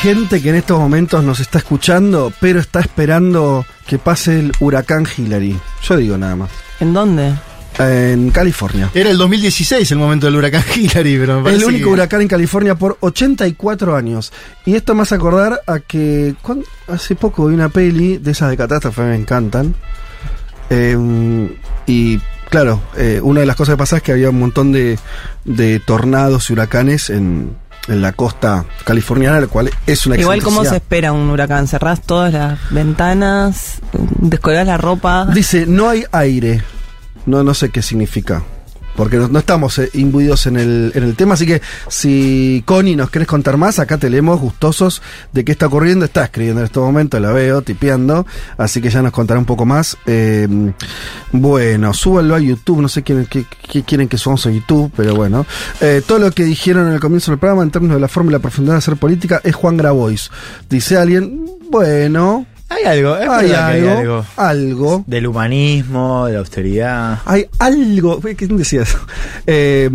Gente que en estos momentos nos está escuchando, pero está esperando que pase el huracán Hillary. Yo digo nada más. ¿En dónde? En California. Era el 2016 el momento del huracán Hillary, pero me El parece único que- huracán en California por 84 años. Y esto me hace acordar a que hace poco vi una peli de esas de catástrofe, me encantan. Eh, y claro, eh, una de las cosas que pasa es que había un montón de, de tornados y huracanes en, en la costa californiana, lo cual es una Igual, ¿cómo se espera un huracán? ¿Cerrás todas las ventanas? ¿Descolgás la ropa? Dice, no hay aire. No, no sé qué significa. Porque no, estamos eh, imbuidos en el, en el tema. Así que si Connie nos querés contar más, acá te leemos gustosos de qué está ocurriendo. Está escribiendo en este momento, la veo, tipeando. Así que ya nos contará un poco más. Eh, bueno, súbanlo a YouTube. No sé quién, qué, qué quieren que subamos a YouTube, pero bueno. Eh, todo lo que dijeron en el comienzo del programa en términos de la forma y la profundidad de hacer política es Juan Grabois. Dice alguien, bueno, Hay algo, es hay verdad que hay algo, algo. Del humanismo, de la austeridad. Hay algo. ¿Quién decía eso? Eh,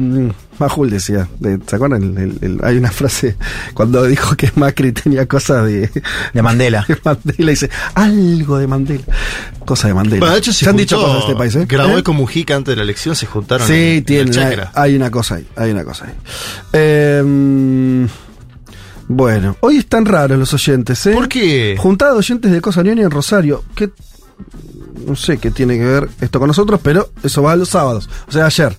Majul decía. de- ¿Se acuerdan? El- el- el- hay una frase cuando dijo que Macri tenía cosas de. De Mandela. de Mandela. Dice algo de Mandela. Cosa de Mandela. Bueno, de hecho, se, han dicho cosas de este país, ¿eh? Grabois ¿Eh? con Mujica antes de la elección se juntaron. Sí, en- en tiene. el Hay, hay una cosa ahí. Hay una cosa ahí. Eh, bueno, hoy están raros los oyentes, ¿eh? ¿Por qué? Juntada de oyentes de Cosa Ñoña en Rosario. ¿Qué? No sé qué tiene que ver esto con nosotros, pero eso va los sábados. O sea, ayer.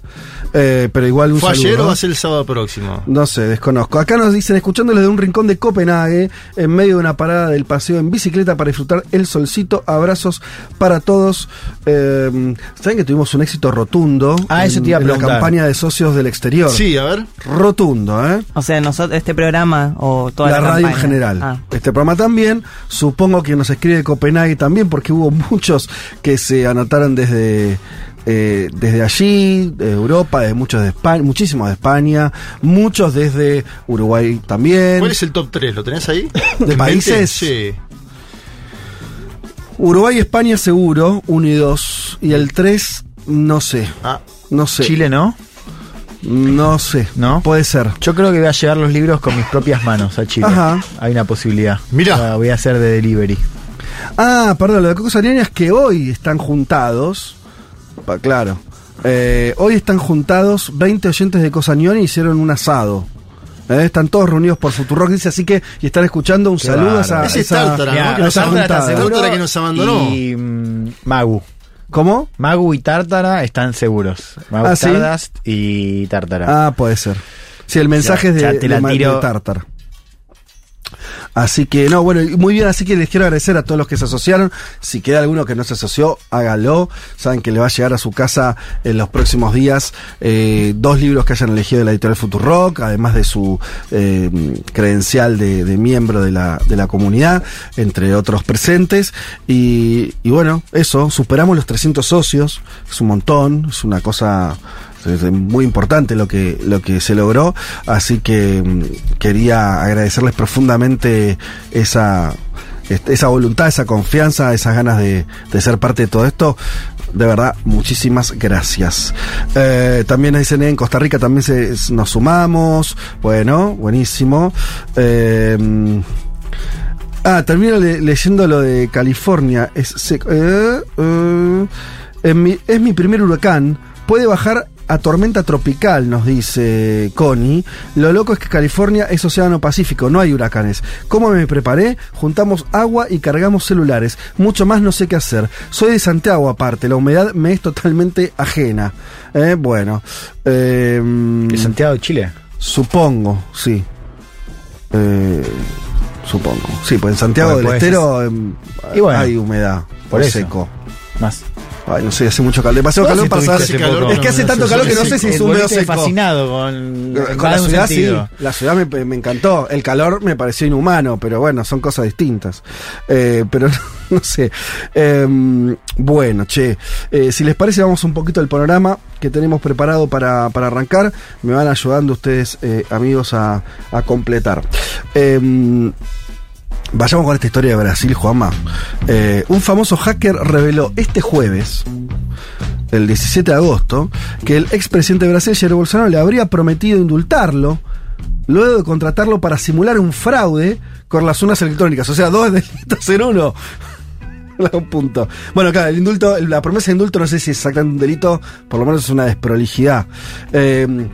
Eh, pero igual un ¿Fue saludo, ayer o va a ser el sábado próximo? No sé, desconozco. Acá nos dicen, escuchándoles de un rincón de Copenhague, en medio de una parada del paseo en bicicleta para disfrutar el solcito. Abrazos para todos. Eh, Saben que tuvimos un éxito rotundo Ah, eso en, te iba a en la campaña de socios del exterior. Sí, a ver. Rotundo, ¿eh? O sea, nosotros, este programa o toda la la, radio en general. Ah. Este programa también. Supongo que nos escribe Copenhague también, porque hubo muchos que se anotaron desde. Eh, desde allí, de Europa, de muchos de España, muchísimos de España, muchos desde Uruguay también. ¿Cuál es el top 3? ¿Lo tenés ahí? ¿De ¿En países? Sí. Uruguay y España seguro, uno y dos. Y el tres, no sé. Ah, No sé. Chile, ¿no? No sé. ¿No? Puede ser. Yo creo que voy a llevar los libros con mis propias manos a Chile. Ajá. Hay una posibilidad. Mirá. La voy a hacer de delivery. Ah, perdón, lo de Cocos Ariana es que hoy están juntados. Pa- claro. Eh, hoy están juntados 20 oyentes de Cosañón y hicieron un asado. Eh, están todos reunidos por Futurock, dice así que, y están escuchando un Qué saludo a esa. Ese esa- Tártara, ¿no? a Que nos abandonó, juntada. ¿está seguro? Tártara que nos abandonó. Y mm, Magu. ¿Cómo? Magu y Tártara están seguros. Magu Ah, ¿sí? Stardust y Tártara. Ah, puede ser. Sí, el mensaje Ya- es de, ya te la de Ma- tiro. de Tartar. Así que, no, bueno, muy bien, así que les quiero agradecer a todos los que se asociaron. Si queda alguno que no se asoció, hágalo. Saben que le va a llegar a su casa en los próximos días eh, dos libros que hayan elegido de la editorial Futurock, además de su eh, credencial de, miembro de la, de la comunidad, entre otros presentes. Y, y bueno, eso, superamos los 300 socios, es un montón, es una cosa es muy importante lo que lo que se logró así que mm, quería agradecerles profundamente esa esa voluntad esa confianza esas ganas de, de ser parte de todo esto de verdad muchísimas gracias Eh, también dicen en Costa Rica también se, nos sumamos bueno buenísimo Eh, Ah, termino le- leyendo lo de California. Es, eh, eh, es mi primer huracán. Puede bajar a tormenta tropical, nos dice Connie. Lo loco es que California es océano Pacífico, no hay huracanes. ¿Cómo me preparé? Juntamos agua y cargamos celulares. Mucho más no sé qué hacer. Soy de Santiago aparte, la humedad me es totalmente ajena. Eh, bueno. eh, ¿De Santiago de Chile? Supongo, sí. Eh, supongo. Sí, pues en Santiago Bueno, del pues Estero em, Y bueno, hay humedad, por por eso. seco. Más. Ay, no sé, hace mucho calor. Demasiado calor para saber. hace calor, Es que hace no, tanto no, calor que no sé si es El húmedo o boliche seco. fascinado con, la un ciudad sentido. sí, la ciudad me, me encantó. El calor me pareció inhumano, pero bueno, son cosas distintas. Eh, pero no sé. Eh, bueno, che, eh, si les parece vamos un poquito al panorama que tenemos preparado para, para arrancar. Me van ayudando ustedes, eh, amigos, a, a completar. Eh, Vayamos con esta historia de Brasil, Juanma. Eh, un famoso hacker reveló este jueves, el 17 de agosto, que el expresidente de Brasil, Jair Bolsonaro, le habría prometido indultarlo luego de contratarlo para simular un fraude con las urnas electrónicas. O sea, dos delitos en uno. un punto. Bueno, claro, el indulto, la promesa de indulto no sé si es exactamente un delito, por lo menos es una desprolijidad. Eh,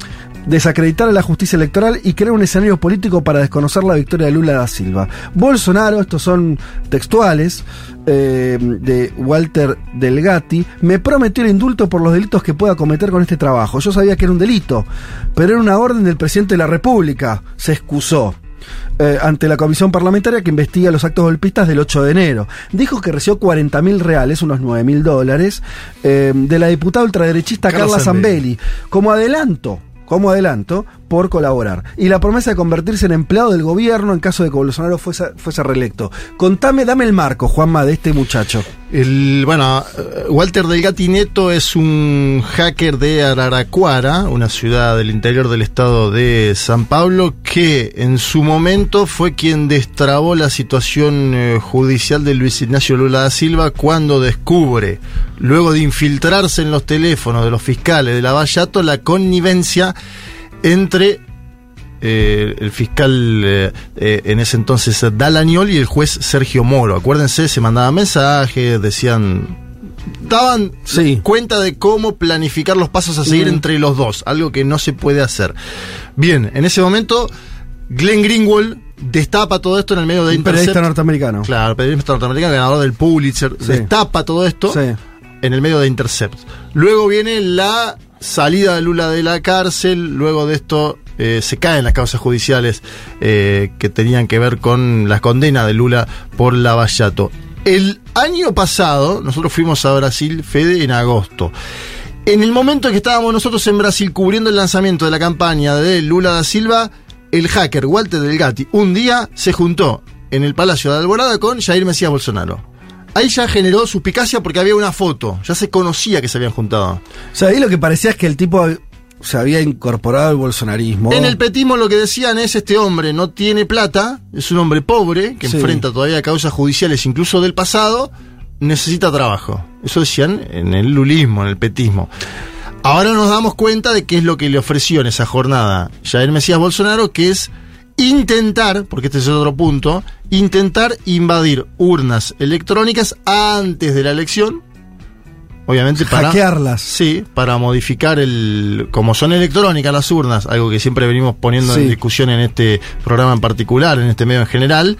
desacreditar a la justicia electoral y crear un escenario político para desconocer la victoria de Lula da Silva. Bolsonaro, estos son textuales eh, de Walter Delgatti, me prometió el indulto por los delitos que pueda cometer con este trabajo. Yo sabía que era un delito, pero era una orden del presidente de la República. Se excusó eh, ante la comisión parlamentaria que investiga los actos golpistas del 8 de enero. Dijo que recibió 40 mil reales, unos 9 mil dólares, eh, de la diputada ultraderechista Carla. Zambelli, como adelanto. Como adelanto, por colaborar. Y la promesa de convertirse en empleado del gobierno en caso de que Bolsonaro fuese, fuese reelecto. Contame, dame el marco, Juanma, de este muchacho. El, bueno, eh, Walter Delgatti Neto es un hacker de Araraquara, una ciudad del interior del estado de San Pablo, que en su momento fue quien destrabó la situación eh, judicial de Luis Ignacio Lula da Silva cuando descubre, luego de infiltrarse en los teléfonos de los fiscales de Lavallato, la connivencia entre eh, el fiscal eh, eh, en ese entonces Dalañol y el juez Sergio Moro. Acuérdense, se mandaban mensajes, decían. Daban Sí. cuenta de cómo planificar los pasos a seguir Mm. entre los dos, algo que no se puede hacer. Bien, en ese momento, Glenn Greenwald destapa todo esto en el medio de Un periodista norteamericano. Claro, periodista norteamericano, ganador del Pulitzer, Sí. destapa todo esto Sí. en el medio de Intercept. Luego viene la salida de Lula de la cárcel, luego de esto eh, se caen las causas judiciales eh, que tenían que ver con la condena de Lula por Lavallato. El año pasado, nosotros fuimos a Brasil, Fede, en agosto. En el momento en que estábamos nosotros en Brasil cubriendo el lanzamiento de la campaña de Lula da Silva, el hacker Walter Delgatti un día se juntó en el Palacio de Alborada con Jair Mesías Bolsonaro. Ahí ya generó suspicacia porque había una foto, ya se conocía que se habían juntado. O sea, ahí lo que parecía es que el tipo se había incorporado al bolsonarismo. En el petismo lo que decían es este hombre no tiene plata, es un hombre pobre que Sí. enfrenta todavía causas judiciales incluso del pasado, necesita trabajo. Eso decían en el lulismo, en el petismo. Ahora nos damos cuenta de qué es lo que le ofreció en esa jornada Jair Mesías Bolsonaro, que es intentar, porque este es otro punto, intentar invadir urnas electrónicas antes de la elección. Obviamente para Hackearlas. Sí, para modificar el. Como son electrónicas las urnas, algo que siempre venimos poniendo Sí. en discusión en este programa en particular, en este medio en general.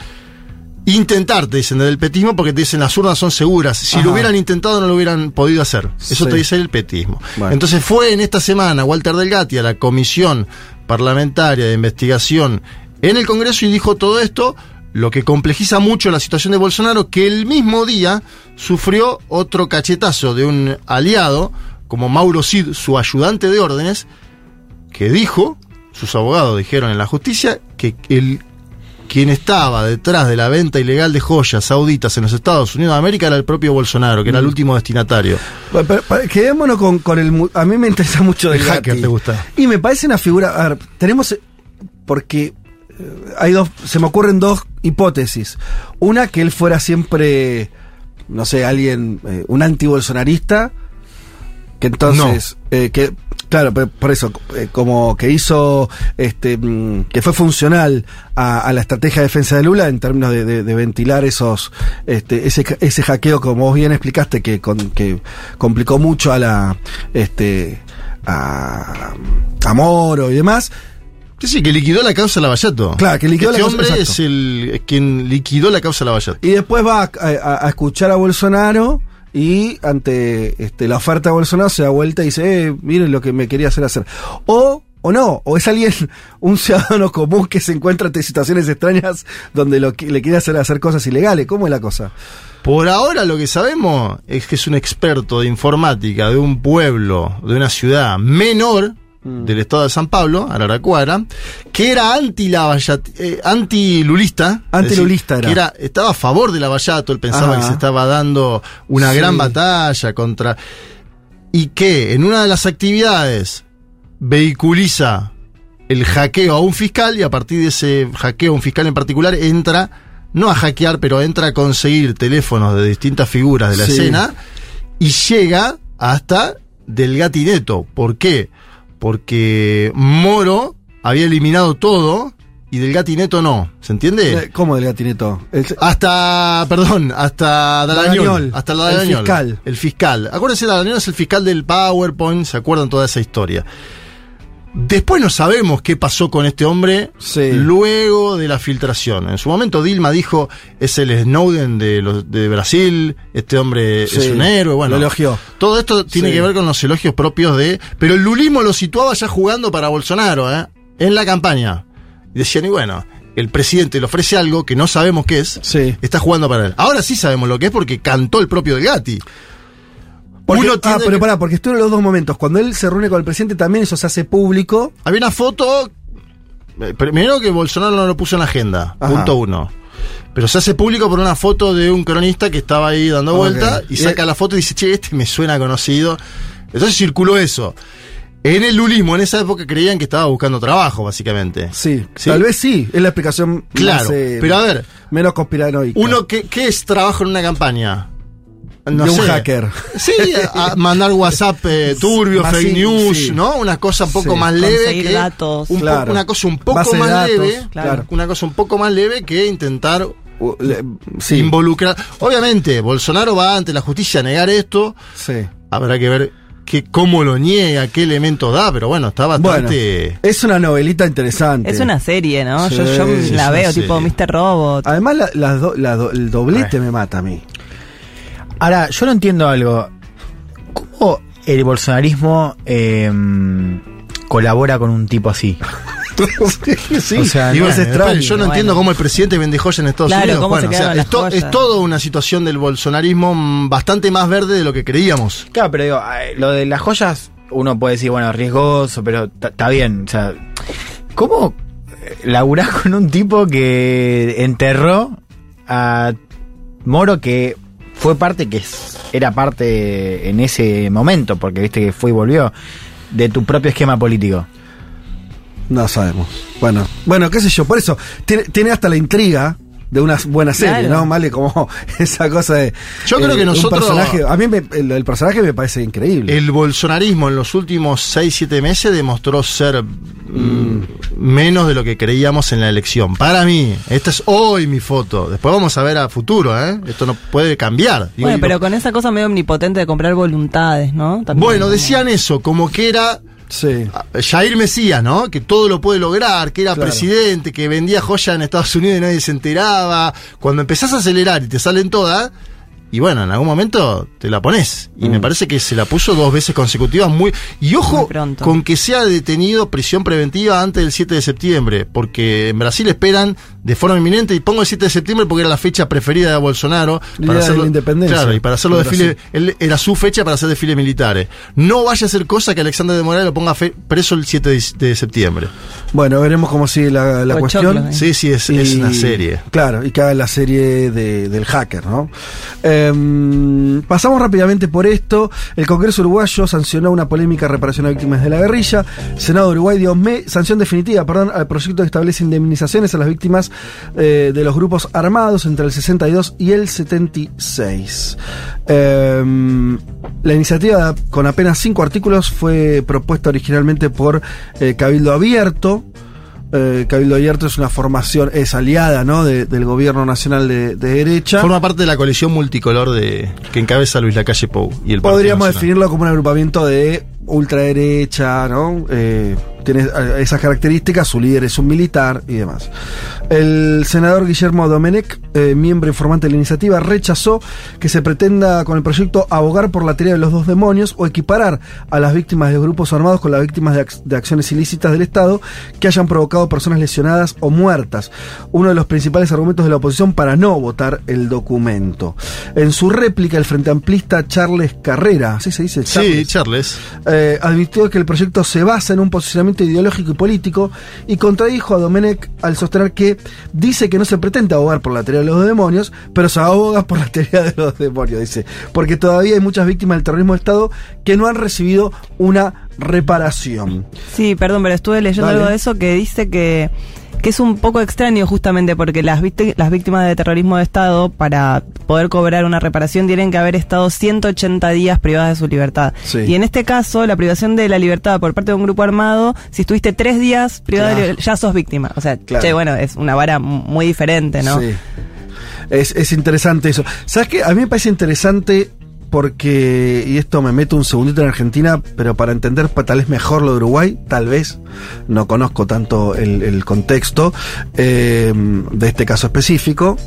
Intentar, te dicen desde el petismo, porque te dicen las urnas son seguras. Si Ajá. lo hubieran intentado, no lo hubieran podido hacer. Eso Sí. te dice el petismo. Bueno. Entonces fue en esta semana Walter Delgatti a la Comisión Parlamentaria de Investigación en el Congreso y dijo todo esto, lo que complejiza mucho la situación de Bolsonaro, que el mismo día sufrió otro cachetazo de un aliado, como Mauro Cid, su ayudante de órdenes, que dijo, sus abogados dijeron en la justicia, que el quien estaba detrás de la venta ilegal de joyas sauditas en los Estados Unidos de América era el propio Bolsonaro, que era el último destinatario. Bueno, pero- pero quedémonos con, con el. A mí me interesa mucho El hacker, ¿te gusta? Y me parece una figura. A ver, tenemos. eh, Porque hay dos. Se me ocurren dos hipótesis. Una, que él fuera siempre. No sé, alguien. eh, un anti-bolsonarista. Que entonces. eh, que. Claro, pero por eso, eh, como que hizo, este, mm, que fue funcional a, a la estrategia de defensa de Lula en términos de, de- de ventilar esos, este, ese, ese hackeo, como vos bien explicaste, que, con- que complicó mucho a la, este, a, a Moro y demás. Sí, sí, que liquidó la causa Lavallato. Claro, que liquidó este la causa- hombre es el es quien liquidó la causa Lavallato. Y después va a, a- a escuchar a Bolsonaro y ante este, la oferta de Bolsonaro se da vuelta y dice, eh, miren lo que me quería hacer hacer. O o no, o es alguien, un ciudadano común que se encuentra ante situaciones extrañas donde lo, que- le quiere hacer hacer cosas ilegales. ¿Cómo es la cosa? Por ahora lo que sabemos es que es un experto de informática de un pueblo, de una ciudad menor del estado de San Pablo, Araraquara, que era anti anti lulista, Antilulista era. que era estaba a favor de la Vallato, él pensaba Ajá. que se estaba dando una Sí. gran batalla contra y que en una de las actividades vehiculiza el hackeo a un fiscal y a partir de ese hackeo a un fiscal en particular entra, no a hackear, pero entra a conseguir teléfonos de distintas figuras de la Sí. escena y llega hasta del gatineto. ¿Por qué? Porque Moro había eliminado todo y del gatineto no. ¿Se entiende? Eh, ¿Cómo del gatineto? El- Hasta, perdón, hasta Dalañol. Dalañol, Hasta el Dalañol. fiscal. El fiscal. Acuérdense, Dalañol es el fiscal del PowerPoint, ¿se acuerdan toda esa historia? Después no sabemos qué pasó con este hombre Sí. luego de la filtración. En su momento Dilma dijo, es el Snowden de, los, de Brasil, este hombre Sí, es un héroe, bueno. lo elogió. Todo esto tiene Sí. que ver con los elogios propios de... Pero el lulismo lo situaba ya jugando para Bolsonaro, ¿eh? En la campaña. Y decían, y bueno, el presidente le ofrece algo que no sabemos qué es, Sí. está jugando para él. Ahora sí sabemos lo que es porque cantó el propio Del Gatti. Porque- Uno ah, pero que- pará, porque estuve en los dos momentos. Cuando él se reúne con el presidente, también eso se hace público. Había una foto. eh, Primero que Bolsonaro no lo puso en la agenda. Ajá. Punto uno. Pero se hace público por una foto de un cronista que estaba ahí dando Ok. vuelta y saca la foto y dice, che, este me suena conocido. Entonces circuló eso. En el lulismo, en esa época creían que estaba buscando trabajo, básicamente. Sí, ¿Sí? tal vez sí. Es la explicación Claro, más, eh, pero a ver. menos conspiranoica. Uno, ¿qué, qué es trabajo en una campaña? De un hacker. Sí, a, mandar WhatsApp eh, turbio, fake sí, news, sí. ¿no? Una cosa un poco Sí. más leve Conseguir que datos. un po- Claro. una cosa un poco Base más datos, leve, claro. una cosa un poco más leve que intentar Uh, le- involucrar. Obviamente, Bolsonaro va ante la justicia a negar esto. sí. Habrá que ver qué, cómo lo niega, qué elementos da, pero bueno, está Bueno, bastante. es una novelita interesante. Es una serie, ¿no? Sí, yo yo la veo, tipo. Mr. Robot. Además, la- las do- la do- el doblete me mata a mí. Ahora, yo no entiendo algo. ¿Cómo el bolsonarismo eh, colabora con un tipo así? sí, O sea, Y no, bueno, es extraño. yo no Bueno. entiendo cómo el presidente vende joyas en Estados Claro, Unidos. Bueno, o sea, es, to- es toda una situación del bolsonarismo bastante más verde de lo que creíamos. Claro, pero digo, lo de las joyas, uno puede decir, bueno, riesgoso, pero está bien. O sea, ¿cómo eh, laburás con un tipo que enterró a Moro que fue parte, que era parte en ese momento, porque viste que fue y volvió, de tu propio esquema político? No sabemos. Bueno, bueno, qué sé yo. Por eso, tiene, tiene hasta la intriga de una buena serie, Claro. ¿no? Vale, como esa cosa de. eh, Yo creo que un nosotros- personaje- a mí me- el, el personaje me parece increíble. El bolsonarismo en los últimos 6-7 meses demostró ser menos de lo que creíamos en la elección. Para mí, esta es hoy mi foto. Después vamos a ver a futuro, ¿eh? Esto no puede cambiar. Digo, Bueno, pero con esa cosa medio omnipotente de comprar voluntades, ¿no? También bueno, decían eso, como que era sí. ah, Jair Mesías, ¿no? Que todo lo puede lograr, que era Claro. presidente, que vendía joya en Estados Unidos y nadie se enteraba. Cuando empezás a acelerar y te salen todas, y bueno, en algún momento te la pones. Y Mm. me parece que se la puso dos veces consecutivas muy... Y ojo Muy con que sea detenido prisión preventiva antes del 7 de septiembre, porque en Brasil esperan de forma inminente, y pongo el 7 de septiembre porque era la fecha preferida de Bolsonaro. Día de la independencia Claro, y para hacer los de desfiles, él, era su fecha para hacer desfiles militares. No vaya a ser cosa que Alexander de Morales lo ponga fe- preso el 7 de, de septiembre. Bueno, veremos cómo sigue la, la cuestión. ¿eh? Sí, sí, es, es una serie. Claro, y que haga la serie de- del hacker, ¿no? Em, pasamos rápidamente por esto. El Congreso Uruguayo sancionó una polémica reparación a víctimas de la guerrilla. Senado de Uruguay dio me- sanción definitiva perdón, al proyecto que establece indemnizaciones a las víctimas eh, de los grupos armados entre el 62 y el 76. Em, la iniciativa, con apenas cinco artículos, fue propuesta originalmente por eh, Cabildo Abierto. Eh, Cabildo Abierto es una formación, es aliada ¿no? de- del gobierno nacional de, de derecha. Forma parte de la coalición multicolor de que encabeza Luis Lacalle Pou y el Podríamos definirlo como un agrupamiento de ultraderecha, ¿no? Eh, tiene eh, esas características, su líder es un militar y demás. El senador Guillermo Domenech, eh, miembro informante de la iniciativa, rechazó que se pretenda con el proyecto abogar por la teoría de los dos demonios o equiparar a las víctimas de grupos armados con las víctimas de, ac- de acciones ilícitas del Estado que hayan provocado personas lesionadas o muertas. Uno de los principales argumentos de la oposición para no votar el documento. En su réplica, el frente amplista Charles Carrera, ¿así se dice? Sí, Charles? Charles. eh, advirtió que el proyecto se basa en un posicionamiento ideológico y político y contradijo a Domenech al sostener que dice que no se pretende abogar por la teoría de los demonios, pero se aboga por la teoría de los demonios, dice, porque todavía hay muchas víctimas del terrorismo de Estado que no han recibido una reparación. Sí, perdón, pero estuve leyendo Dale. algo de eso que dice que, que es un poco extraño justamente porque las, las víctimas de terrorismo de Estado, para poder cobrar una reparación, tienen que haber estado 180 días privadas de su libertad. Sí. Y en este caso, la privación de la libertad por parte de un grupo armado, si estuviste tres días privada de Claro. libertad, ya sos víctima. O sea, Claro. che, bueno, es una vara muy diferente, ¿no? Sí. Es, es interesante eso. ¿Sabes qué? A mí me parece interesante porque, y esto me meto un segundito en Argentina, pero para entender tal vez mejor lo de Uruguay, tal vez, no conozco tanto el, contexto eh, de este caso específico,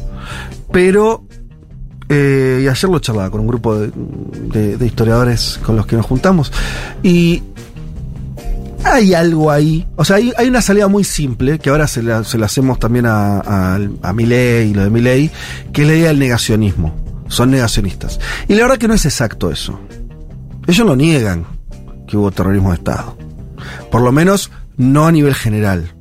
pero, eh, y ayer lo charlaba con un grupo de, historiadores con los que nos juntamos, y hay algo ahí. O sea, hay, una salida muy simple, que ahora se la, se la hacemos también a, a, a Milei y lo de Milei, que es la idea del negacionismo. Son negacionistas. Y la verdad que no es exacto eso. Ellos lo niegan que hubo terrorismo de Estado. Por lo menos no a nivel general.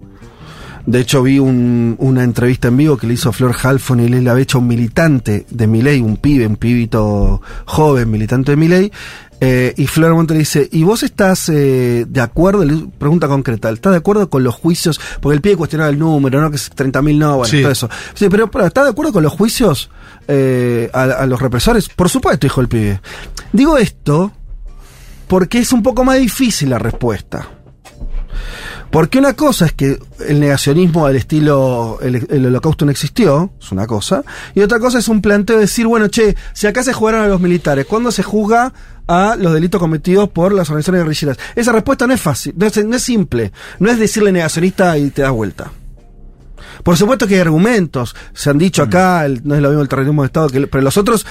De hecho, vi un- una entrevista en vivo que le hizo Flor Halfon y Leila Becha, un militante de Milei, un pibe, un pibito joven, militante de Milei. Eh, y Flor Monte le dice, ¿y vos estás eh, de acuerdo? Le- Pregunta concreta, ¿estás de acuerdo con los juicios? Porque el pibe cuestionaba el número, ¿no? Que es 30.000 no, bueno, Sí. todo eso. Sí, pero, pero ¿estás de acuerdo con los juicios eh, a, a los represores? Por supuesto, dijo el pibe. Digo esto porque es un poco más difícil la respuesta. Porque una cosa es que el negacionismo del estilo el, holocausto no existió, es una cosa, y otra cosa es un planteo de decir, bueno, che, si acá se jugaron a los militares, ¿cuándo se juzga a los delitos cometidos por las organizaciones guerrilleras? Esa respuesta no es fácil, no es, no es simple, no es decirle negacionista y te das vuelta. Por supuesto que hay argumentos, se han dicho acá, no es lo mismo el terrorismo de Estado, que pero los otros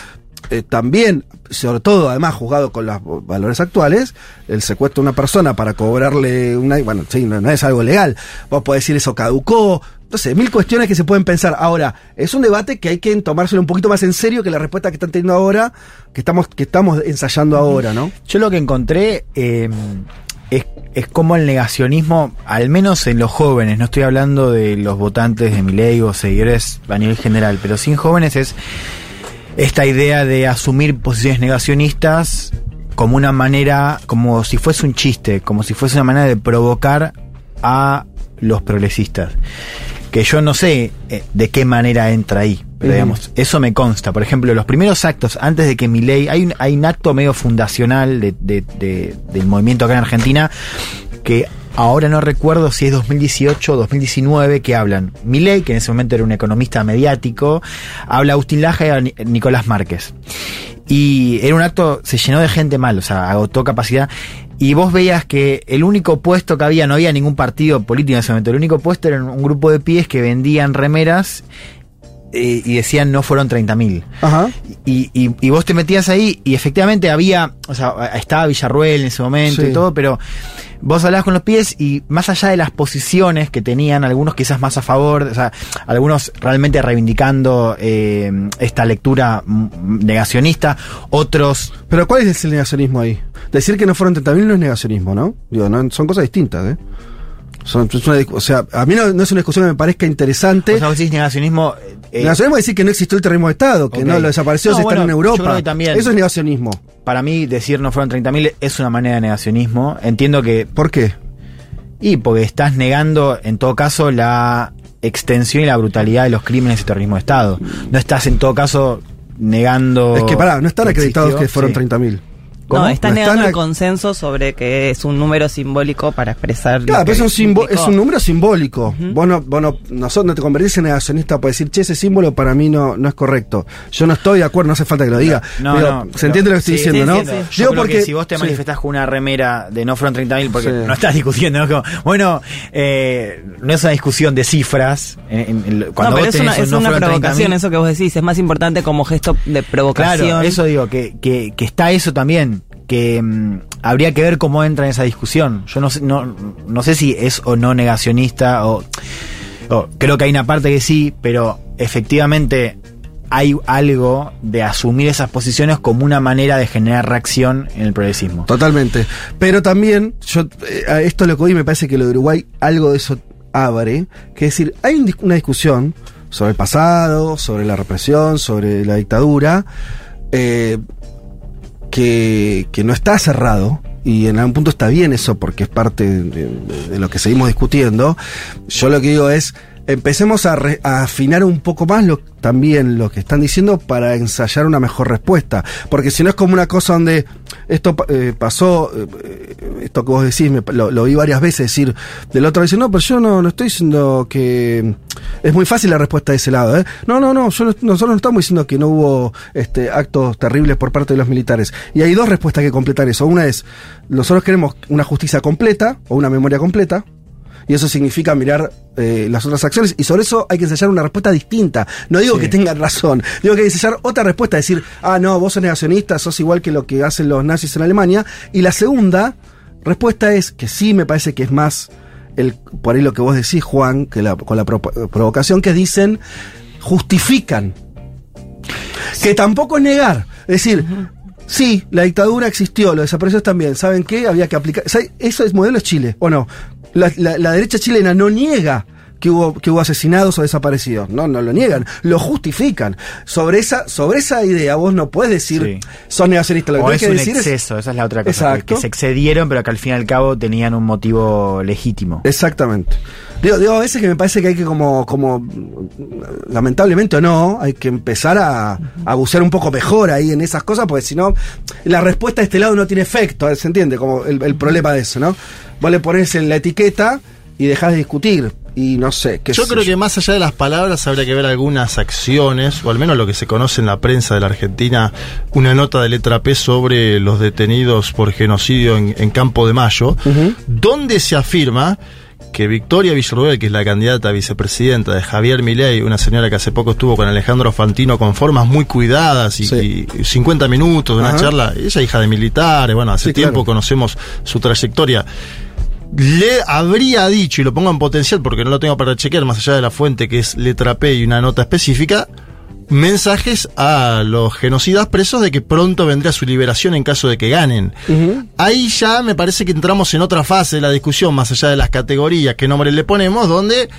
eh, también, sobre todo además juzgado con los valores actuales, el secuestro de una persona para cobrarle una... Bueno, sí, no, no es algo legal. Vos podés decir eso caducó, no sé, mil cuestiones que se pueden pensar. Ahora, es un debate que hay que tomárselo un poquito más en serio que la respuesta que están teniendo ahora, que estamos, que estamos ensayando ahora, ¿no? Yo lo que encontré eh, es, es como el negacionismo, al menos en los jóvenes, no estoy hablando de los votantes de Milei o seguidores a nivel general, pero sin jóvenes es esta idea de asumir posiciones negacionistas como una manera, como si fuese un chiste, como si fuese una manera de provocar a los progresistas. Que yo no sé eh, de qué manera entra ahí, pero digamos, eso me consta. Por ejemplo, los primeros actos, antes de que mi ley, hay un, hay un acto medio fundacional de, de- de- del movimiento acá en Argentina, que ahora no recuerdo si es 2018 o 2019, que hablan. Milei, que en ese momento era un economista mediático, habla Agustín Laja y a Ni- Nicolás Márquez. Y era un acto, se llenó de gente mal, o sea, agotó capacidad. Y vos veías que el único puesto que había, no había ningún partido político en ese momento, el único puesto era un grupo de pies que vendían remeras eh, y decían no fueron 30.000. Ajá. Y, y, y vos te metías ahí y efectivamente había, o sea, estaba Villarruel en ese momento Sí. y todo, pero vos hablabas con los pies y más allá de las posiciones que tenían, algunos quizás más a favor, o sea, algunos realmente reivindicando eh, esta lectura mm, negacionista, otros Pero ¿cuál es el negacionismo ahí? Decir que no fueron 30.000 no es negacionismo, ¿no? Digo, no, son cosas distintas, ¿eh? Son- es una o sea, a mí no, no es una discusión que me parezca interesante. o sea, vos decís negacionismo. eh, negacionismo es decir que no existió el terrorismo de Estado, que no lo desapareció, No, se están bueno, en Europa. también. Eso es negacionismo. para mí decir no fueron 30.000 es una manera de negacionismo. Entiendo que ¿Por qué? Y porque estás negando, en todo caso, la extensión y la brutalidad de los crímenes y terrorismo de Estado. No estás, en todo caso, negando. es que pará, no están acreditados existió. que fueron Sí. 30.000. No, está No negando están el consenso sobre que es un número simbólico para expresar. lo Claro, que pero es un, es un número simbólico. vos, no, vos no- nosotros no te convertís en negacionista para decir, che, ese símbolo para mí no, no es correcto. Yo no estoy de acuerdo, no hace falta que lo diga. No, no, ¿Se pero- entiende lo que estoy sí, diciendo, sí, no? Yo Digo creo porque que si vos te sí. manifestás con una remera de no fueron 30.000 porque Sí. no estás discutiendo, ¿no? Como, bueno, eh, no es una discusión de cifras. en- en- en- No, cuando pero vos es una, tenés es una provocación, 30.000, eso que vos decís. Es más importante como gesto de provocación. Claro, eso digo, que, que, que está eso también, que mm, habría que ver cómo entra en esa discusión. Yo no sé, no, no sé si es o no negacionista, o, creo que hay una parte que sí, pero efectivamente hay algo de asumir esas posiciones como una manera de generar reacción en el progresismo. Totalmente. Pero también, yo eh, a esto lo que hoy me parece que lo de Uruguay, algo de eso abre, que es decir, hay una discusión sobre el pasado, sobre la represión, sobre la dictadura, eh, que, que no está cerrado. Y en algún punto está bien eso porque es parte de, de- lo que seguimos discutiendo. Yo lo que digo es, empecemos a, re- afinar un poco más lo, también lo que están diciendo para ensayar una mejor respuesta. Porque si no es como una cosa donde esto eh, pasó, eh, esto que vos decís, me- lo, lo vi varias veces decir del otro, decir, no, pero yo no, no estoy diciendo que... Es muy fácil la respuesta de ese lado, ¿eh? No, no, no, yo no- nosotros no estamos diciendo que no hubo este, actos terribles por parte de los militares. Y hay dos respuestas que completar eso. Una es, nosotros queremos una justicia completa o una memoria completa. Y eso significa mirar eh, las otras acciones. Y sobre eso hay que ensayar una respuesta distinta. No digo Sí. que tengan razón. Digo que hay que ensayar otra respuesta. Decir, ah, no, vos sos negacionista, sos igual que lo que hacen los nazis en Alemania. Y la segunda respuesta es, que sí me parece que es más el, por ahí lo que vos decís, Juan, que la, con la pro- provocación que dicen, justifican. Que tampoco es negar. Es decir, sí, la dictadura existió, los desaparecidos también. ¿Saben qué? Había que aplicar. Eso es modelo Chile, ¿o no? La, la- la derecha chilena no niega que hubo, que hubo asesinados o desaparecidos. No, no lo niegan, lo justifican. Sobre esa, sobre esa idea vos no puedes decir, Sí. son negacionistas. Lo que O es que un decir es- exceso, esa es la otra cosa. Que, Exacto. que se excedieron, pero que al fin y al cabo tenían un motivo legítimo. Exactamente. Digo, digo, a veces que me parece que hay que como, como, lamentablemente o no, hay que empezar a, a bucear un poco mejor ahí en esas cosas, porque si no, la respuesta de este lado no tiene efecto, ¿se entiende? Como el, el problema de eso, ¿no? Vos le pones en la etiqueta y dejás de discutir, y no sé, qué Yo sé creo que más allá de las palabras habría que ver algunas acciones, o al menos lo que se conoce en la prensa de la Argentina, una nota de letra P sobre los detenidos por genocidio en, en Campo de Mayo, Ujú. donde se afirma que Victoria Villarruel, que es la candidata a vicepresidenta de Javier Milei, una señora que hace poco estuvo con Alejandro Fantino con formas muy cuidadas y, Sí. y 50 minutos de una Ajá. charla, ella hija de militares, bueno, hace Sí, tiempo claro. conocemos su trayectoria le habría dicho, y lo pongo en potencial porque no lo tengo para chequear, más allá de la fuente que es letra P y una nota específica, mensajes a los genocidas presos de que pronto vendría su liberación en caso de que ganen. Ahí ya me parece que entramos en otra fase de la discusión, más allá de las categorías, qué nombre le ponemos, donde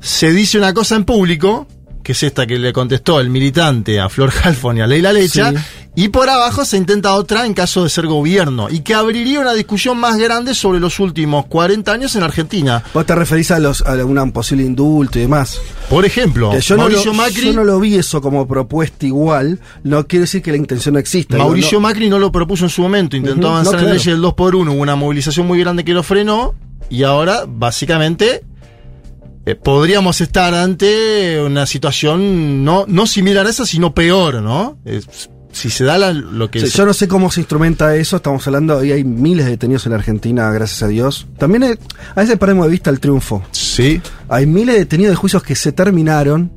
se dice una cosa en público, que es esta que le contestó el militante a Flor Halfon y a Leila Lecha, Sí. Y por abajo se intenta otra en caso de ser gobierno, y que abriría una discusión más grande sobre los últimos 40 años en Argentina. Vos te referís a, los, a un posible indulto y demás. Por ejemplo, yo, no Mauricio lo, Macri... yo no lo vi eso como propuesta igual, no quiere decir que la intención no exista. Mauricio no- Macri no lo propuso en su momento, intentó avanzar no, en la claro. ley del 2 por 1 hubo una movilización muy grande que lo frenó y ahora básicamente eh, podríamos estar ante una situación no, no similar a esa, sino peor, ¿no? Es- si se da la- lo que... Sí, se- yo no sé cómo se instrumenta eso, estamos hablando, hoy hay miles de detenidos en la Argentina, gracias a Dios. También hay- a veces perdemos de vista el triunfo. Sí, Hay miles de detenidos de juicios que se terminaron,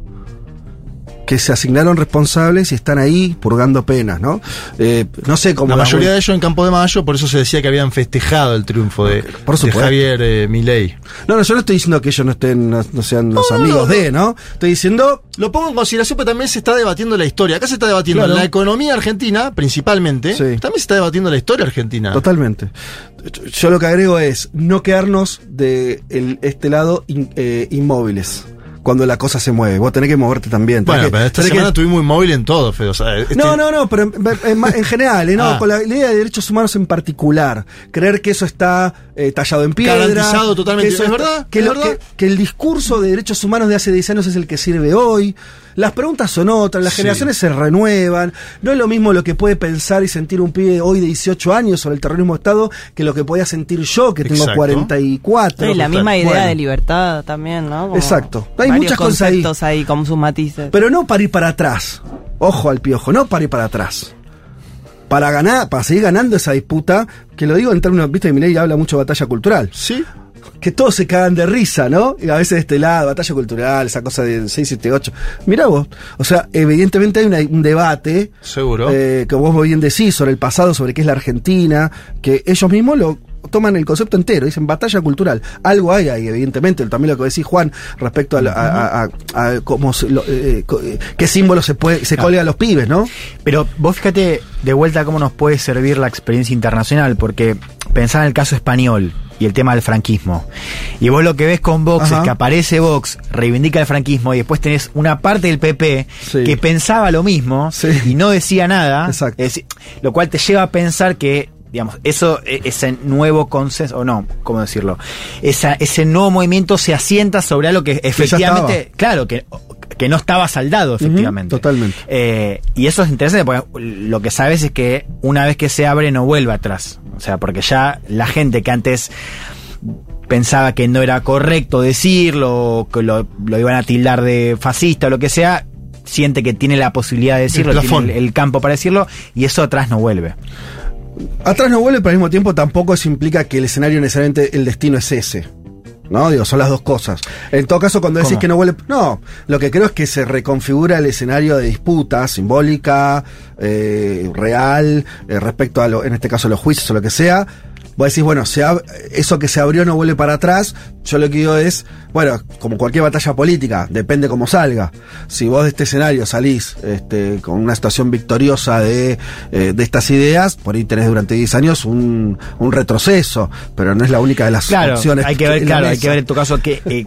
que se asignaron responsables y están ahí purgando penas, ¿no? Eh, no sé cómo... la mayoría de ellos en Campo de Mayo, por eso se decía que habían festejado el triunfo de, Por de. Javier eh, Milei. No, no, yo no estoy diciendo que ellos no estén, no, no sean los amigos de, ¿no? Estoy diciendo... Lo pongo en consideración, pero también se está debatiendo la historia. Acá se está debatiendo Claro. la economía argentina, principalmente. Sí. También se está debatiendo la historia argentina. Totalmente. Yo lo que agrego es no quedarnos de el- este lado in- eh, inmóviles. Cuando la cosa se mueve. Vos tenés que moverte también. Bueno, que- pero esta tenés que- semana estuvimos inmóvil en todo, Fede. o sea, este- No, no, no, pero en, en- en general, ¿eh? no, Ah. con la idea de derechos humanos en particular. Creer que eso está eh, tallado en piedra. Garantizado totalmente. que eso ¿Es está- verdad? Que, ¿Es lo- verdad? que- que el discurso de derechos humanos de hace 10 años es el que sirve hoy. Las preguntas son otras, las Sí. generaciones se renuevan. No es lo mismo lo que puede pensar y sentir un pibe hoy de 18 años sobre el terrorismo de Estado que lo que podía sentir yo, que tengo Exacto. 44. Y la misma idea Bueno. de libertad también, ¿no? Como Exacto. Hay muchas cosas ahí. ahí. con sus matices. Pero no para ir para atrás. Ojo al piojo, no para ir para atrás. Para ganar, para seguir ganando esa disputa, que lo digo en términos, viste, que Milei habla mucho de batalla cultural. Sí. Que todos se cagan de risa, ¿no? Y a veces de este lado, batalla cultural, esa cosa de 6, 7, 8. Mirá vos. O sea, evidentemente hay una- un debate. Seguro. eh, que vos bien decís sobre el pasado, sobre qué es la Argentina, que ellos mismos lo toman el concepto entero, dicen batalla cultural. Algo hay ahí, evidentemente, también lo que decís Juan respecto a, la- a- a- a- a cómo lo- eh, co- eh, qué símbolos se puede, se colga a los pibes, ¿no? Pero vos fíjate de vuelta cómo nos puede servir la experiencia internacional, porque pensá en el caso español y el tema del franquismo. Y vos lo que ves con Vox Ajá. es que aparece Vox, reivindica el franquismo y después tenés una parte del PP Sí. que pensaba lo mismo Sí. y no decía nada. Exacto. Es lo cual te lleva a pensar que digamos, eso, e- ese nuevo consenso, o no, ¿cómo decirlo? Esa, ese nuevo movimiento se asienta sobre algo que efectivamente, claro, que, que no estaba saldado, efectivamente. totalmente. Eh, y eso es interesante porque lo que sabes es que una vez que se abre no vuelve atrás. O sea, porque ya la gente que antes pensaba que no era correcto decirlo, que lo, lo iban a tildar de fascista o lo que sea, siente que tiene la posibilidad de decirlo, El tiene el campo para decirlo, y eso atrás no vuelve. Atrás no vuelve, pero al mismo tiempo tampoco eso implica que el escenario necesariamente el destino es ese. ¿No? Digo, son las dos cosas. En todo caso, cuando decís ¿Cómo? que no vuelve. No, lo que creo es que se reconfigura el escenario de disputa simbólica, eh, real, eh, respecto a, lo, en este caso, los juicios o lo que sea. Vos decís, bueno, se eso que se abrió no vuelve para atrás. Yo lo que digo es, bueno, como cualquier batalla política, depende cómo salga. Si vos de este escenario salís este, con una situación victoriosa de, eh, de estas ideas, por ahí tenés durante 10 años un, un retroceso, pero no es la única de las Claro, opciones. hay que ver, claro, hay que ver en tu caso que, eh,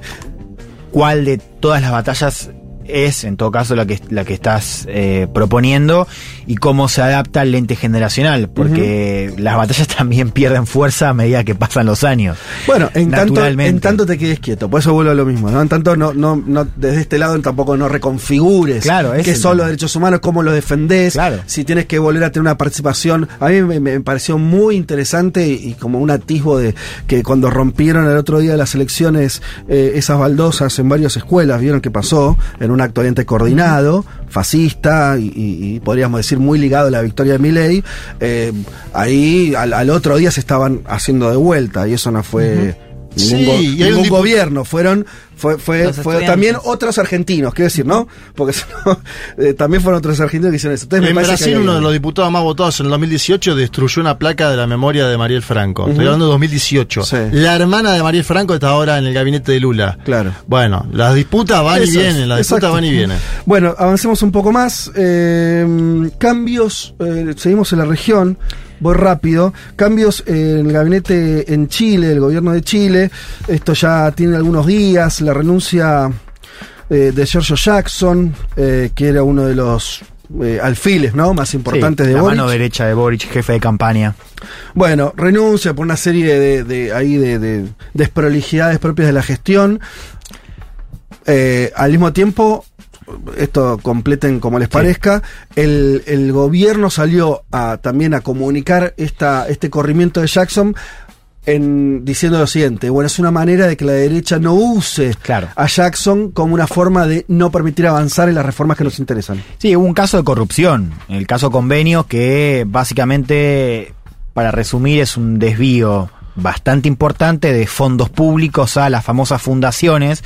cuál de todas las batallas es en todo caso la que, la que estás eh, proponiendo y cómo se adapta al lente generacional, porque las batallas también pierden fuerza a medida que pasan los años. Bueno, en tanto, en tanto te quedes quieto, por eso vuelvo a lo mismo, ¿no? En tanto no, no, no, desde este lado tampoco no reconfigures Claro, qué son los derechos humanos, cómo los defendés, Claro. si tienes que volver a tener una participación. A mí me, me pareció muy interesante y, y como un atisbo de que cuando rompieron el otro día las elecciones eh, esas baldosas en varias escuelas, vieron qué pasó, en un acto oriente coordinado, fascista y, podríamos decir muy ligado a la victoria de Milei, eh, ahí al, al otro día se estaban haciendo de vuelta y eso no fue... Ningún, Sí, go- y ningún gobierno, fueron fue, fue, también otros argentinos, quiero decir, ¿no? Porque no, eh, también fueron otros argentinos que hicieron eso. Me En Brasil, uno de los diputados más votados en el 2018 destruyó una placa de la memoria de Mariel Franco. Estoy hablando de 2018. Sí. La hermana de Mariel Franco está ahora en el gabinete de Lula. Claro. Bueno, las disputas van y vienen, las disputas exacto. van y vienen. Bueno, avancemos un poco más. Eh, cambios, eh, seguimos en la región. Voy rápido. Cambios en el gabinete en Chile, el gobierno de Chile. Esto ya tiene algunos días. La renuncia eh, de Giorgio Jackson, eh, que era uno de los eh, alfiles ¿no? más importantes Sí, de la Boric. mano derecha de Boric, jefe de campaña. Bueno, renuncia por una serie de, de- ahí de, de desprolijidades propias de la gestión. Eh, al mismo tiempo, esto completen como les parezca, el, el gobierno salió a, también a comunicar esta, este corrimiento de Jackson en, diciendo lo siguiente, bueno, es una manera de que la derecha no use Claro. a Jackson como una forma de no permitir avanzar en las reformas que nos interesan. Sí, hubo un caso de corrupción, el caso convenio, que básicamente, para resumir, es un desvío bastante importante de fondos públicos a las famosas fundaciones,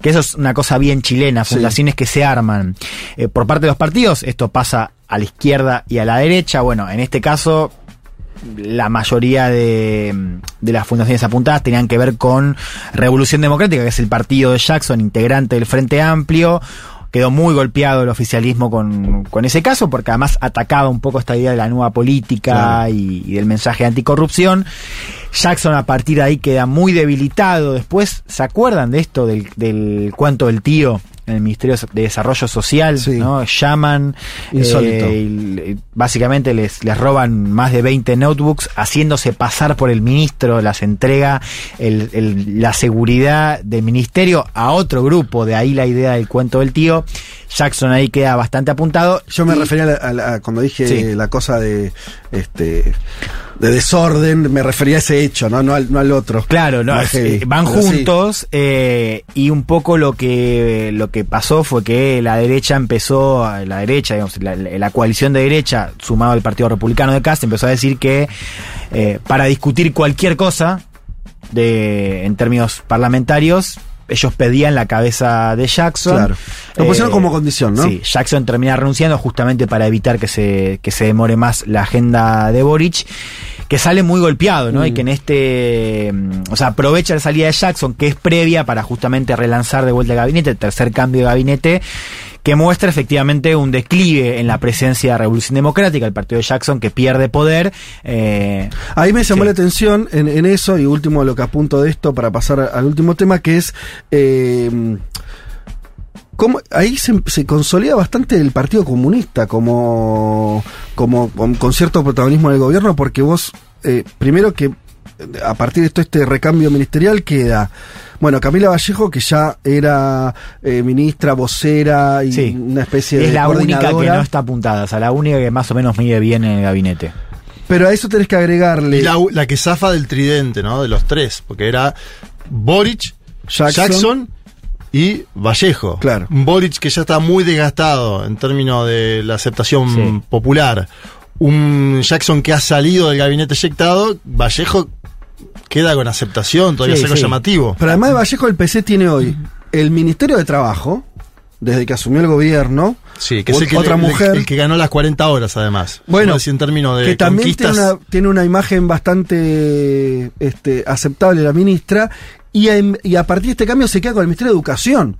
que eso es una cosa bien chilena, Sí. fundaciones que se arman eh, por parte de los partidos, esto pasa a la izquierda y a la derecha, bueno, en este caso la mayoría de, de las fundaciones apuntadas tenían que ver con Revolución Democrática, que es el partido de Jackson, integrante del Frente Amplio. Quedó muy golpeado el oficialismo con, con ese caso, porque además atacaba un poco esta idea de la nueva política y, y del mensaje de anticorrupción. Jackson a partir de ahí queda muy debilitado. Después, ¿se acuerdan de esto del, del cuento del tío? En el Ministerio de Desarrollo Social, Sí. ¿no? Llaman, eh, básicamente les, les roban más de 20 notebooks, haciéndose pasar por el ministro, las entrega el- el- la seguridad del ministerio a otro grupo, de ahí la idea del cuento del tío. Jackson ahí queda bastante apuntado. Yo me Y- refería a, la- a la- cuando dije Sí. la cosa de este de desorden, me refería a ese hecho, no, no, al, no al otro. Claro, no, es- eh, van Pero sí. juntos eh, y un poco lo que lo que pasó fue que la derecha empezó, la derecha, digamos, la, la coalición de derecha sumado al Partido Republicano de Cast empezó a decir que eh, para discutir cualquier cosa de en términos parlamentarios ellos pedían la cabeza de Jackson. Claro. Lo pusieron como condición, ¿no? Sí, Jackson termina renunciando justamente para evitar que se, que se demore más la agenda de Boric, que sale muy golpeado, ¿no? Y Mm. que en este. mm, O sea, aprovecha la salida de Jackson, que es previa para justamente relanzar de vuelta el gabinete, el tercer cambio de gabinete, que muestra efectivamente un declive en la presencia de Revolución Democrática, el partido de Jackson que pierde poder. eh, Ahí me llamó Sí. la atención en, en eso, y último lo que apunto de esto para pasar al último tema, que es eh, cómo ahí se, se consolida bastante el Partido Comunista como, como con, cierto protagonismo del gobierno, porque vos, eh, primero que a partir de todo este recambio ministerial queda, bueno, Camila Vallejo, que ya era eh, ministra, vocera y Sí. una especie de es la única que no está apuntada, o sea, la única que más o menos mide bien en el gabinete. pero a eso tenés que agregarle Y la, la que zafa del tridente, ¿no? De los tres, porque era Boric, Jackson. Jackson, y Vallejo. Claro. Un Boric que ya está muy desgastado en términos de la aceptación Sí. popular. Un Jackson que ha salido del gabinete eyectado, Vallejo queda con aceptación, todavía Sí, es algo sí. llamativo. Pero además de Vallejo, el PC tiene hoy el Ministerio de Trabajo, desde que asumió el gobierno. Sí, que es el que, otra el- mujer. el que ganó las 40 horas, además. Bueno, en términos de que también tiene conquistas. una, tiene una imagen bastante este, aceptable la ministra. Y, a partir de este cambio se queda con el Ministerio de Educación.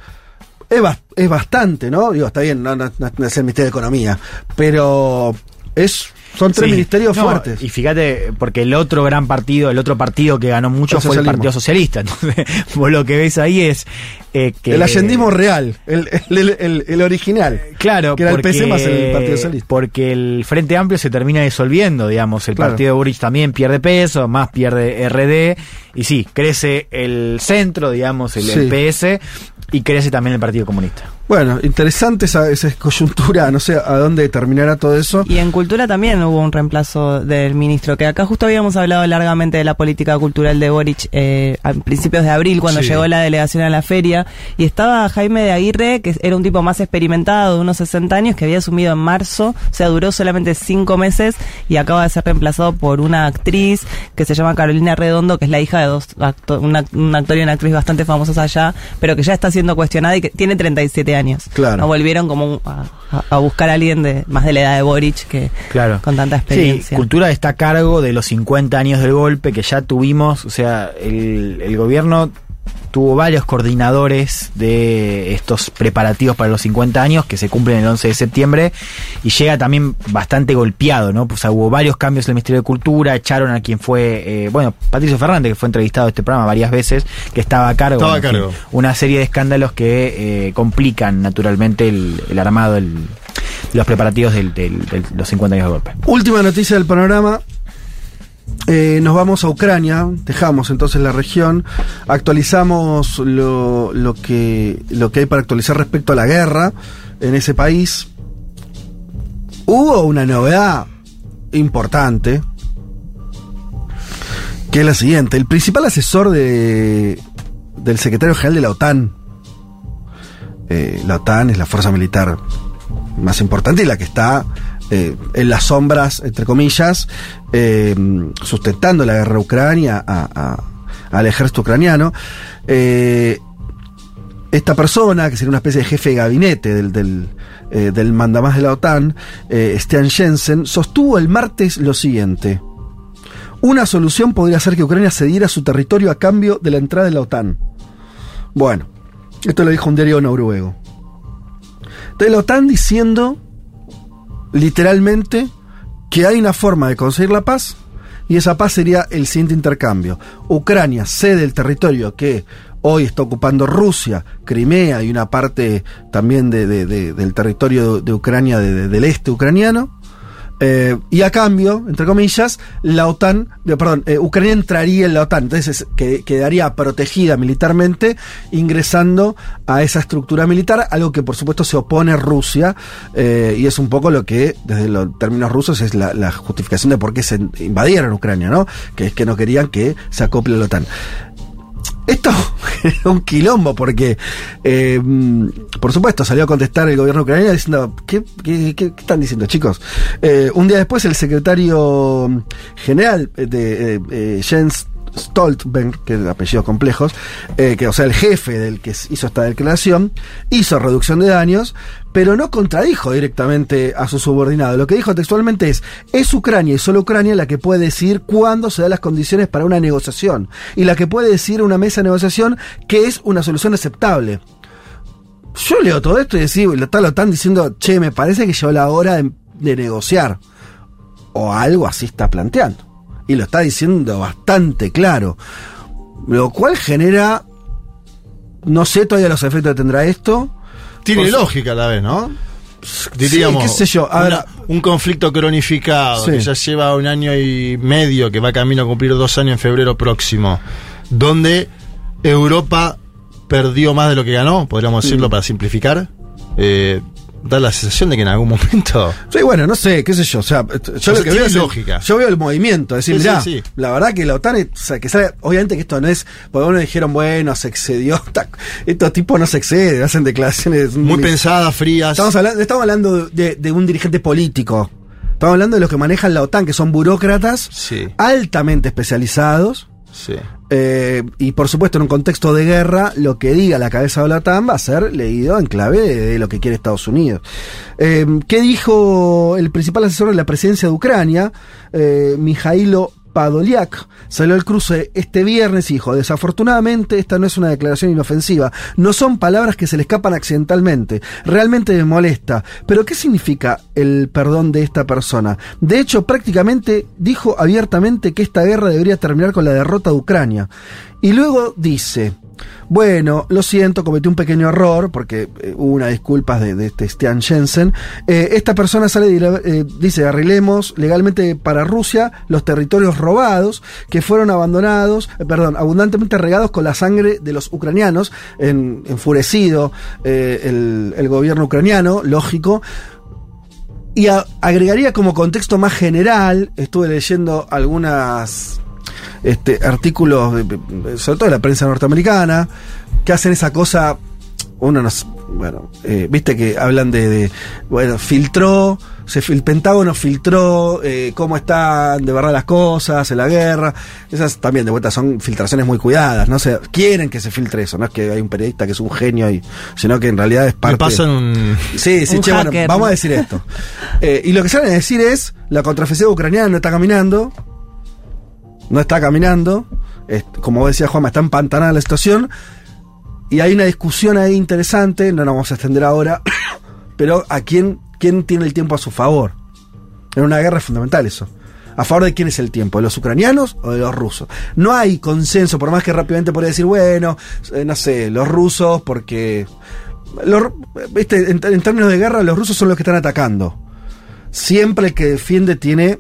Es, es bastante, ¿no? Digo, está bien, no- no es el Ministerio de Economía. Pero es son tres Sí. ministerios No, fuertes. Y fíjate, porque el otro gran partido, el otro partido que ganó mucho El fue el. Partido Socialista. Entonces, vos lo que ves ahí es eh, que. el allendismo real, el, el, el- el original. Claro, que era el porque, PC más el Partido Socialista. Porque el Frente Amplio se termina disolviendo, digamos. El Claro. partido de Boric también pierde peso, más pierde RD. Y sí, crece el centro, digamos, el, el Sí. PS. Y crece también el Partido Comunista. Bueno, interesante esa, esa coyuntura, no sé a dónde terminará todo eso. Y en cultura también hubo un reemplazo del ministro, que acá justo habíamos hablado largamente de la política cultural de Boric eh, a principios de abril, cuando Sí. llegó la delegación a la feria, y estaba Jaime de Aguirre, que era un tipo más experimentado, de unos 60 años, que había asumido en marzo, o sea, duró solamente cinco meses y acaba de ser reemplazado por una actriz que se llama Carolina Redondo, que es la hija de dos acto- un actor y una actriz bastante famosos allá, pero que ya está siendo cuestionada y que tiene 37 años. Claro. No volvieron como a, buscar a alguien de más de la edad de Boric que Claro. con tanta Sí, experiencia. Cultura está a cargo de los 50 años del golpe que ya tuvimos. O sea, el, el gobierno tuvo varios coordinadores de estos preparativos para los 50 años que se cumplen el 11 de septiembre y llega también bastante golpeado, ¿no? Pues, o sea, hubo varios cambios en el Ministerio de Cultura, echaron a quien fue, eh, bueno, Patricio Fernández, que fue entrevistado en este programa varias veces, que estaba a cargo. Estaba a fin, una serie de escándalos que eh, complican naturalmente el, el armado, el- los preparativos del- del- de los 50 años del golpe. Última noticia del panorama. Eh, nos vamos a Ucrania, dejamos entonces la región, actualizamos lo, lo que, lo que hay para actualizar respecto a la guerra en ese país. Hubo una novedad importante, que es la siguiente. El principal asesor de, del secretario general de la OTAN, eh, la OTAN es la fuerza militar más importante y la que está eh, en las sombras, entre comillas, eh, sustentando la guerra Ucrania al ejército ucraniano. Eh, esta persona, que sería una especie de jefe de gabinete del, del, mandamás de la OTAN, Stian Jensen, sostuvo el martes lo siguiente. Una solución podría ser que Ucrania cediera su territorio a cambio de la entrada de la OTAN. Bueno, esto lo dijo un diario noruego. Entonces la OTAN diciendo literalmente que hay una forma de conseguir la paz y esa paz sería el siguiente intercambio. Ucrania cede el territorio que hoy está ocupando Rusia, Crimea y una parte también de- de- de- del territorio de Ucrania, de- de- del este ucraniano. Eh, y a cambio, entre comillas, la OTAN, eh, perdón, eh, Ucrania entraría en la OTAN, entonces es- que, quedaría protegida militarmente ingresando a esa estructura militar, algo que por supuesto se opone Rusia, y es un poco lo que desde los términos rusos es la, la justificación de por qué se invadieron Ucrania, ¿no? Que es que no querían que se acople a la OTAN. Esto generó un quilombo porque, eh, mm, por supuesto, salió a contestar el gobierno ucraniano diciendo, ¿qué, qué- qué- qué están diciendo chicos? Eh, un día después el secretario general de eh, eh, Jens Stoltenberg, que es apellidos complejos, eh, que o sea el jefe del que hizo esta declaración, hizo reducción de daños, pero no contradijo directamente a su subordinado. Lo que dijo textualmente es, es Ucrania y solo Ucrania la que puede decir cuándo se dan las condiciones para una negociación y la que puede decir en una mesa de negociación que es una solución aceptable. Yo leo todo esto y están, lo están diciendo, che, me parece que llegó la hora de negociar. O algo así está planteando. Y lo está diciendo bastante claro. Lo cual genera. No sé todavía los efectos que tendrá esto. Tiene su- lógica a la vez, ¿no? Diríamos, qué sé yo, a ver, una- un conflicto cronificado Sí. que ya lleva un año y medio, que va camino a cumplir dos años en febrero próximo, donde Europa perdió más de lo que ganó, podríamos decirlo para simplificar. Eh, da la sensación de que en algún momento Sí, bueno, no sé, qué sé yo. O sea, yo sea, lo que veo es el- lógica. yo veo el movimiento. Es decir, Sí, mirá, sí, sí. la verdad que la OTAN, es- o sea, que sale, obviamente que esto no es, porque uno dijeron, bueno, se excedió. Estos tipos no se exceden, hacen declaraciones muy pensadas, frías. Estamos hablando, estamos hablando de, de un dirigente político. Estamos hablando de los que manejan la OTAN, que son burócratas Sí, altamente especializados. sí. Eh, y por supuesto, en un contexto de guerra, lo que diga la cabeza de la OTAN va a ser leído en clave de, de lo que quiere Estados Unidos. Eh, ¿Qué dijo el principal asesor de la presidencia de Ucrania, eh, Mijailo Padoliak? Salió al cruce este viernes y dijo, desafortunadamente esta no es una declaración inofensiva, no son palabras que se le escapan accidentalmente, realmente me molesta. Pero ¿qué significa el perdón de esta persona? De hecho, prácticamente dijo abiertamente que esta guerra debería terminar con la derrota de Ucrania. Y luego dice, bueno, lo siento, cometí un pequeño error, porque eh, hubo una disculpa de, este Stian Jensen. Eh, esta persona sale y eh, dice, arreglemos legalmente para Rusia los territorios robados que fueron abandonados, eh, perdón, abundantemente regados con la sangre de los ucranianos, en- enfurecido el, gobierno ucraniano, lógico. Y agregaría como contexto más general, estuve leyendo algunas este, artículos, sobre todo de la prensa norteamericana, que hacen esa cosa, uno no s- bueno, eh, viste que hablan de, de, bueno, filtró, se, el Pentágono filtró eh, cómo están de verdad las cosas en la guerra, esas también de vuelta son filtraciones muy cuidadas, no sé, quieren que se filtre eso, no es que hay un periodista que es un genio, y, sino que en realidad es Me parte... pasan un... Sí, sí, Un che, bueno, vamos a decir esto. Eh, y lo que salen a decir es, la contraofensiva ucraniana no está caminando, no está caminando, como decía Juanma, está empantanada la situación, y hay una discusión ahí interesante, no nos vamos a extender ahora, pero a quién, quién tiene el tiempo a su favor. En una guerra es fundamental eso. ¿A favor de quién es el tiempo? ¿De los ucranianos o de los rusos? No hay consenso, por más que rápidamente podría decir, bueno, eh, no sé, los rusos porque... En, en términos de guerra, los rusos son los que están atacando. Siempre el que defiende tiene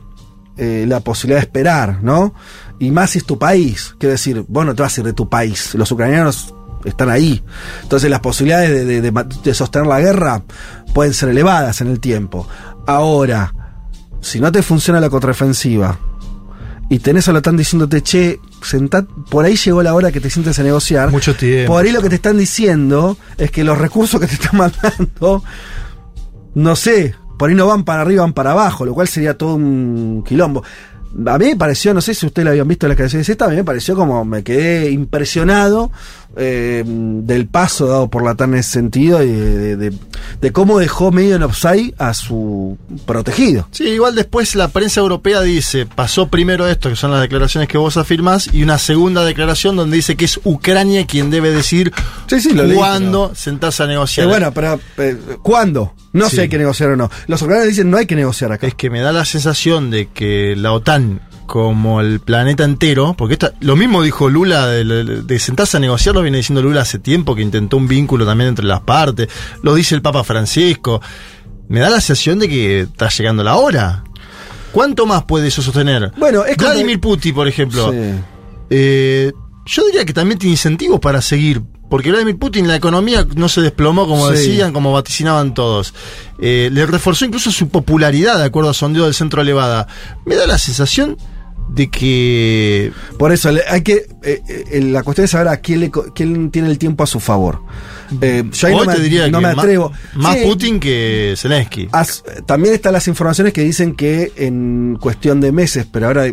eh, la posibilidad de esperar, ¿no? Y más si es tu país. Quiero decir, vos no te vas a ir de tu país. Los ucranianos están ahí. Entonces las posibilidades de, de- de ma- de sostener la guerra pueden ser elevadas en el tiempo. Ahora, si no te funciona la contraofensiva y tenés a la diciéndote, che, sentad, por ahí llegó la hora que te sientes a negociar. Mucho tiempo. Por ahí lo que te están diciendo es que los recursos que te están mandando, no sé, por ahí no van para arriba, van para abajo, lo cual sería todo un quilombo. A mí me pareció, no sé si ustedes lo habían visto en la canción de esta, a mí me pareció como me quedé impresionado eh, del paso dado por la TAN en ese sentido y de, de- de- de cómo dejó medio en offside a su protegido. Sí, igual después la prensa europea dice, pasó primero esto, que son las declaraciones que vos afirmás, y una segunda declaración donde dice que es Ucrania quien debe decir Sí, sí, lo leí, cuándo sentarse a Eh, negociar. bueno, pero eh, ¿cuándo? No Sí. sé si hay que negociar o no. Los ucranianos dicen no hay que negociar acá. Es que me da la sensación de que la OTAN como el planeta entero, porque esta, lo mismo dijo Lula de, de- sentarse a negociar, lo viene diciendo Lula hace tiempo, que intentó un vínculo también entre las partes, lo dice el Papa Francisco. Me da la sensación de que está llegando la hora. ¿Cuánto más puede eso sostener? Bueno, es Vladimir Putin, por ejemplo. Sí. Eh, yo diría que también tiene incentivos para seguir. Porque Vladimir Putin, la economía no se desplomó como Sí. decían, como vaticinaban todos. Eh, le reforzó incluso su popularidad, de acuerdo a sondeo del centro elevada. Me da la sensación de que. Por eso, hay que. eh, eh, la cuestión es saber a quién, le quién tiene el tiempo a su favor. Eh, yo ahí no me, diría no atrevo. Más, Sí, Putin que Zelensky. as- también están las informaciones que dicen que en cuestión de meses, pero ahora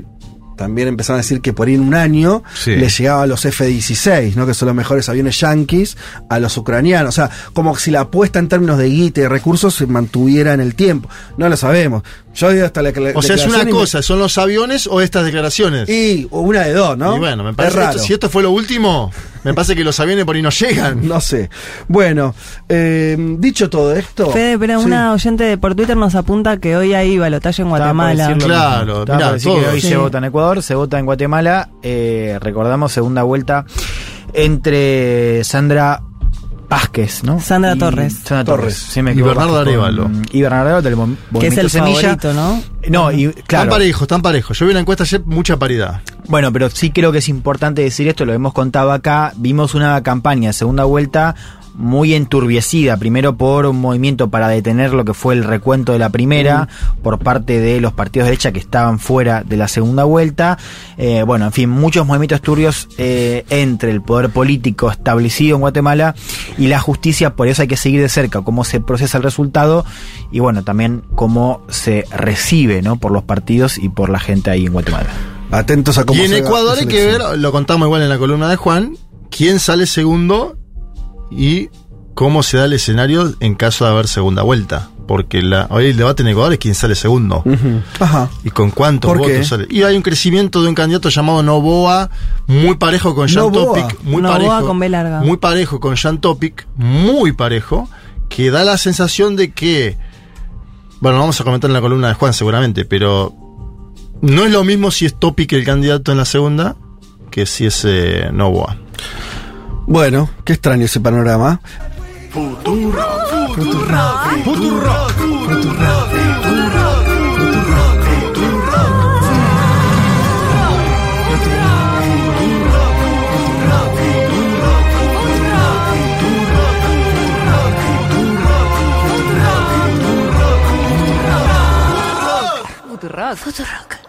también empezaron a decir que por ahí en un año Sí. le llegaba a los F-16, ¿no? que son los mejores aviones yanquis, a los ucranianos. O sea, como si la apuesta en términos de guita y recursos se mantuviera en el tiempo. No lo sabemos. Yo digo hasta la o sea, es una cosa, ¿son los aviones o estas declaraciones? Y una de dos, ¿no? Y bueno, me Es parece raro. esto- si esto fue lo último, me parece que los aviones por ahí no llegan. No sé. Bueno, eh, dicho todo esto. Fede, pero Sí. una oyente de- por Twitter nos apunta que hoy hay balotaje en Guatemala. Claro, mirá, decir todo. que hoy Sí. se vota en Ecuador, se vota en Guatemala. eh, recordamos segunda vuelta entre Sandra Vázquez, ¿no? Sandra Y- Torres. Sandra Torres. Torres. sí me Y equivoco, Bernardo Vázquez con- Arévalo. Y Bernardo Mo- que es el Semilla. favorito, ¿no? No, y Están claro. parejos, están parejos. Yo vi una encuesta ayer, mucha paridad. Bueno, pero sí creo que es importante decir esto, lo hemos contado acá. Vimos una campaña de segunda vuelta muy enturbiecida, primero por un movimiento para detener lo que fue el recuento de la primera, por parte de los partidos de derecha que estaban fuera de la segunda vuelta. Eh, bueno, en fin, muchos movimientos turbios eh, entre el poder político establecido en Guatemala y la justicia, por eso hay que seguir de cerca cómo se procesa el resultado y bueno, también cómo se recibe ¿no? por los partidos y por la gente ahí en Guatemala. Atentos a cómo y en se Ecuador hay que ver, lo contamos igual en la columna de Juan, quién sale segundo y cómo se da el escenario en caso de haber segunda vuelta. Porque la, hoy el debate en Ecuador es quién sale segundo. Ajá. ¿Y con cuántos ¿Por votos qué? sale? Y hay un crecimiento de un candidato llamado Novoa, muy parejo con Jan Novoa. Topic. Muy Novoa parejo. con B larga. Muy parejo con Jan Topic, muy parejo, que da la sensación de que. Bueno, vamos a comentar en la columna de Juan seguramente, pero no es lo mismo si es Topic el candidato en la segunda que si es eh, Novoa. Bueno, qué extraño ese panorama. Futurock.